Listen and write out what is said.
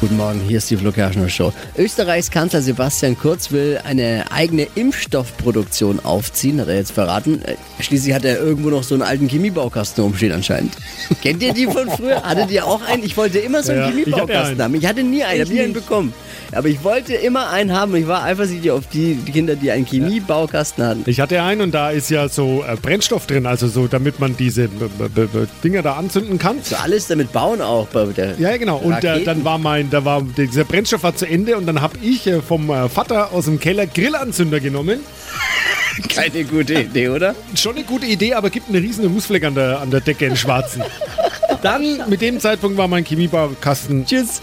Guten Morgen, hier ist die Flo Kerschner Show. Österreichs Kanzler Sebastian Kurz will eine eigene Impfstoffproduktion aufziehen, hat er jetzt verraten. Äh, Schließlich hat er irgendwo noch so einen alten Chemiebaukasten rumstehen anscheinend. Kennt ihr die von früher? Hattet ihr auch einen? Ich wollte immer so einen Ja, ich Chemiebaukasten einen. haben. Ich hatte nie einen, ich Ich habe nie einen bekommen. Aber ich wollte immer einen haben und ich war eifersüchtig auf die Kinder, die einen Chemiebaukasten hatten. Ich hatte einen und da ist ja so äh, Brennstoff drin, also so, damit man diese Dinger da anzünden kann. So alles damit bauen auch bei der. Ja, genau. Und äh, dann war mein, da war dieser Brennstoff war zu Ende und dann habe ich äh, vom äh, Vater aus dem Keller Grillanzünder genommen. Keine gute Idee, oder? Schon eine gute Idee, aber gibt einen riesen Rußfleck an der, an der Decke, einen schwarzen. Dann, mit dem Zeitpunkt war mein Chemiebaukasten Tschüss.